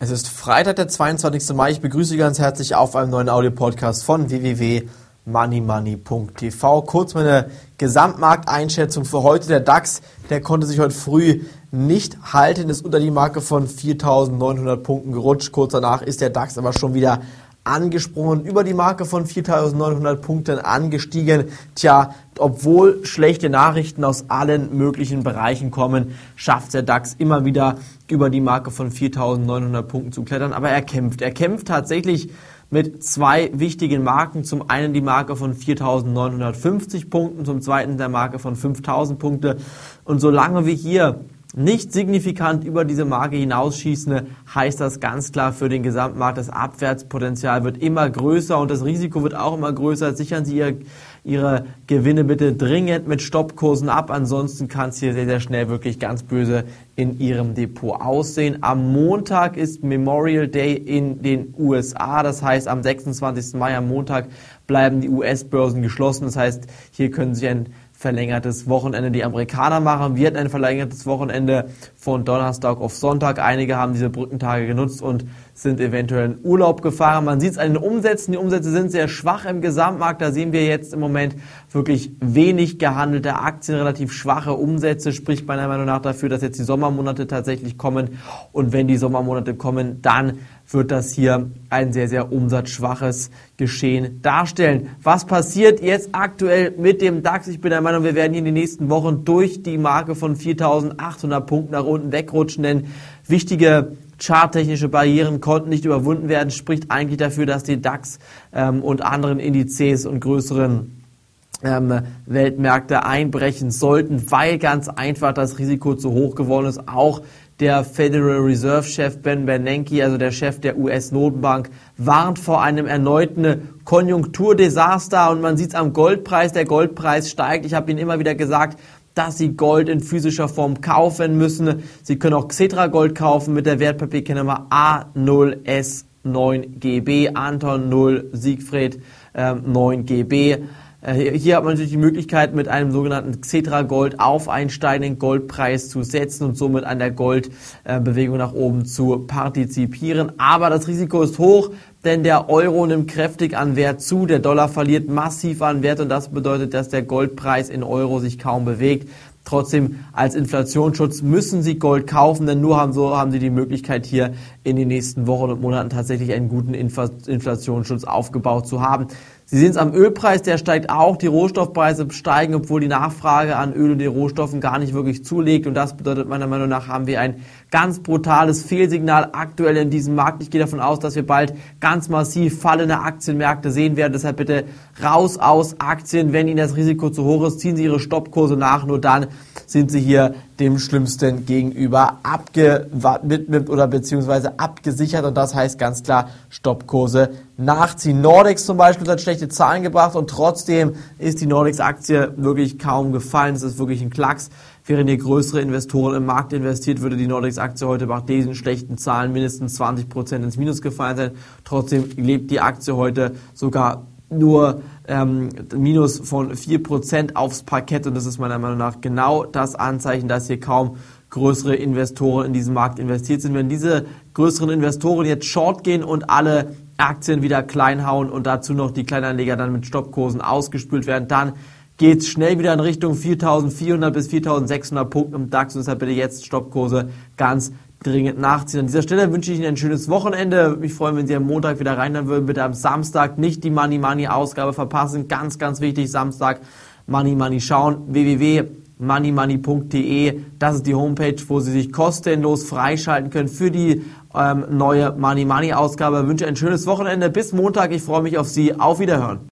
Es ist Freitag, der 22. Mai. Ich begrüße Sie ganz herzlich auf einem neuen Audio-Podcast von www.moneymoney.tv. Kurz meine Gesamtmarkteinschätzung für heute. Der DAX, der konnte sich heute früh nicht halten, ist unter die Marke von 4.900 Punkten gerutscht. Kurz danach ist der DAX aber schon wieder angesprungen, über die Marke von 4.900 Punkten angestiegen. Tja, obwohl schlechte Nachrichten aus allen möglichen Bereichen kommen, schafft der DAX immer wieder über die Marke von 4.900 Punkten zu klettern. Aber er kämpft. Er kämpft tatsächlich mit zwei wichtigen Marken. Zum einen die Marke von 4.950 Punkten, zum zweiten der Marke von 5.000 Punkte. Und solange wir hier nicht signifikant über diese Marke hinausschießen, heißt das ganz klar für den Gesamtmarkt, das Abwärtspotenzial wird immer größer und das Risiko wird auch immer größer. Sichern Sie Ihr, Ihre Gewinne bitte dringend mit Stoppkursen ab, ansonsten kann es hier sehr, sehr schnell wirklich ganz böse in Ihrem Depot aussehen. Am Montag ist Memorial Day in den USA, das heißt am 26. Mai am Montag bleiben die US-Börsen geschlossen, das heißt hier können Sie ein verlängertes Wochenende die Amerikaner machen. Wir hatten ein verlängertes Wochenende von Donnerstag auf Sonntag. Einige haben diese Brückentage genutzt und sind eventuell in Urlaub gefahren. Man sieht es an den Umsätzen. Die Umsätze sind sehr schwach im Gesamtmarkt. Da sehen wir jetzt im Moment wirklich wenig gehandelte Aktien, relativ schwache Umsätze. Spricht meiner Meinung nach dafür, dass jetzt die Sommermonate tatsächlich kommen. Und wenn die Sommermonate kommen, dann wird das hier ein sehr, sehr umsatzschwaches Geschehen darstellen. Was passiert jetzt aktuell mit dem DAX? Ich bin der Meinung, wir werden hier in den nächsten Wochen durch die Marke von 4.800 Punkten nach unten wegrutschen, denn wichtige charttechnische Barrieren konnten nicht überwunden werden, spricht eigentlich dafür, dass die DAX ähm, und anderen Indizes und größeren ähm, Weltmärkte einbrechen sollten, weil ganz einfach das Risiko zu hoch geworden ist. Auch der Federal Reserve Chef Ben Bernanke, also der Chef der US-Notenbank, warnt vor einem erneuten Konjunkturdesaster und man sieht es am Goldpreis. Der Goldpreis steigt. Ich habe Ihnen immer wieder gesagt, dass Sie Gold in physischer Form kaufen müssen. Sie können auch Xetra Gold kaufen mit der Wertpapierkennnummer A0S9GB, Anton 0, Siegfried äh, 9GB. Äh, hier hat man natürlich die Möglichkeit, mit einem sogenannten Xetra Gold auf einen steigenden Goldpreis zu setzen und somit an der Goldbewegung nach oben zu partizipieren. Aber das Risiko ist hoch, denn der Euro nimmt kräftig an Wert zu, der Dollar verliert massiv an Wert und das bedeutet, dass der Goldpreis in Euro sich kaum bewegt. Trotzdem als Inflationsschutz müssen Sie Gold kaufen, denn nur haben, so haben Sie die Möglichkeit hier in den nächsten Wochen und Monaten tatsächlich einen guten Inflationsschutz aufgebaut zu haben. Sie sehen es am Ölpreis, der steigt auch, die Rohstoffpreise steigen, obwohl die Nachfrage an Öl und den Rohstoffen gar nicht wirklich zulegt. Und das bedeutet meiner Meinung nach, haben wir ein ganz brutales Fehlsignal aktuell in diesem Markt. Ich gehe davon aus, dass wir bald ganz massiv fallende Aktienmärkte sehen werden. Deshalb bitte raus aus Aktien. Wenn Ihnen das Risiko zu hoch ist, ziehen Sie Ihre Stoppkurse nach. Nur dann sind Sie hier dem Schlimmsten gegenüber abgewidmet oder beziehungsweise abgesichert. Und das heißt ganz klar Stoppkurse nachziehen. Nordex zum Beispiel hat schlechte Zahlen gebracht und trotzdem ist die Nordex-Aktie wirklich kaum gefallen. Es ist wirklich ein Klacks. Während hier größere Investoren im Markt investiert, würde die Nordex-Aktie heute nach diesen schlechten Zahlen mindestens 20 Prozent ins Minus gefallen sein. Trotzdem lebt die Aktie heute sogar nur ähm, Minus von 4% aufs Parkett und das ist meiner Meinung nach genau das Anzeichen, dass hier kaum größere Investoren in diesen Markt investiert sind. Wenn diese größeren Investoren jetzt short gehen und alle Aktien wieder klein hauen und dazu noch die Kleinanleger dann mit Stoppkursen ausgespült werden, dann geht es schnell wieder in Richtung 4.400 bis 4.600 Punkten im DAX und deshalb bitte jetzt Stoppkurse ganz dringend nachziehen. An dieser Stelle wünsche ich Ihnen ein schönes Wochenende. Mich, wenn Sie am Montag wieder reinhören würden. Bitte am Samstag nicht die Money Money Ausgabe verpassen. Ganz, ganz wichtig, Samstag Money Money schauen. www.moneymoney.de. Das ist die Homepage, wo Sie sich kostenlos freischalten können für die ähm, neue Money Money Ausgabe. Ich wünsche ein schönes Wochenende. Bis Montag. Ich freue mich auf Sie. Auf Wiederhören.